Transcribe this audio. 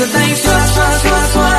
So thanks to us, us, us, us.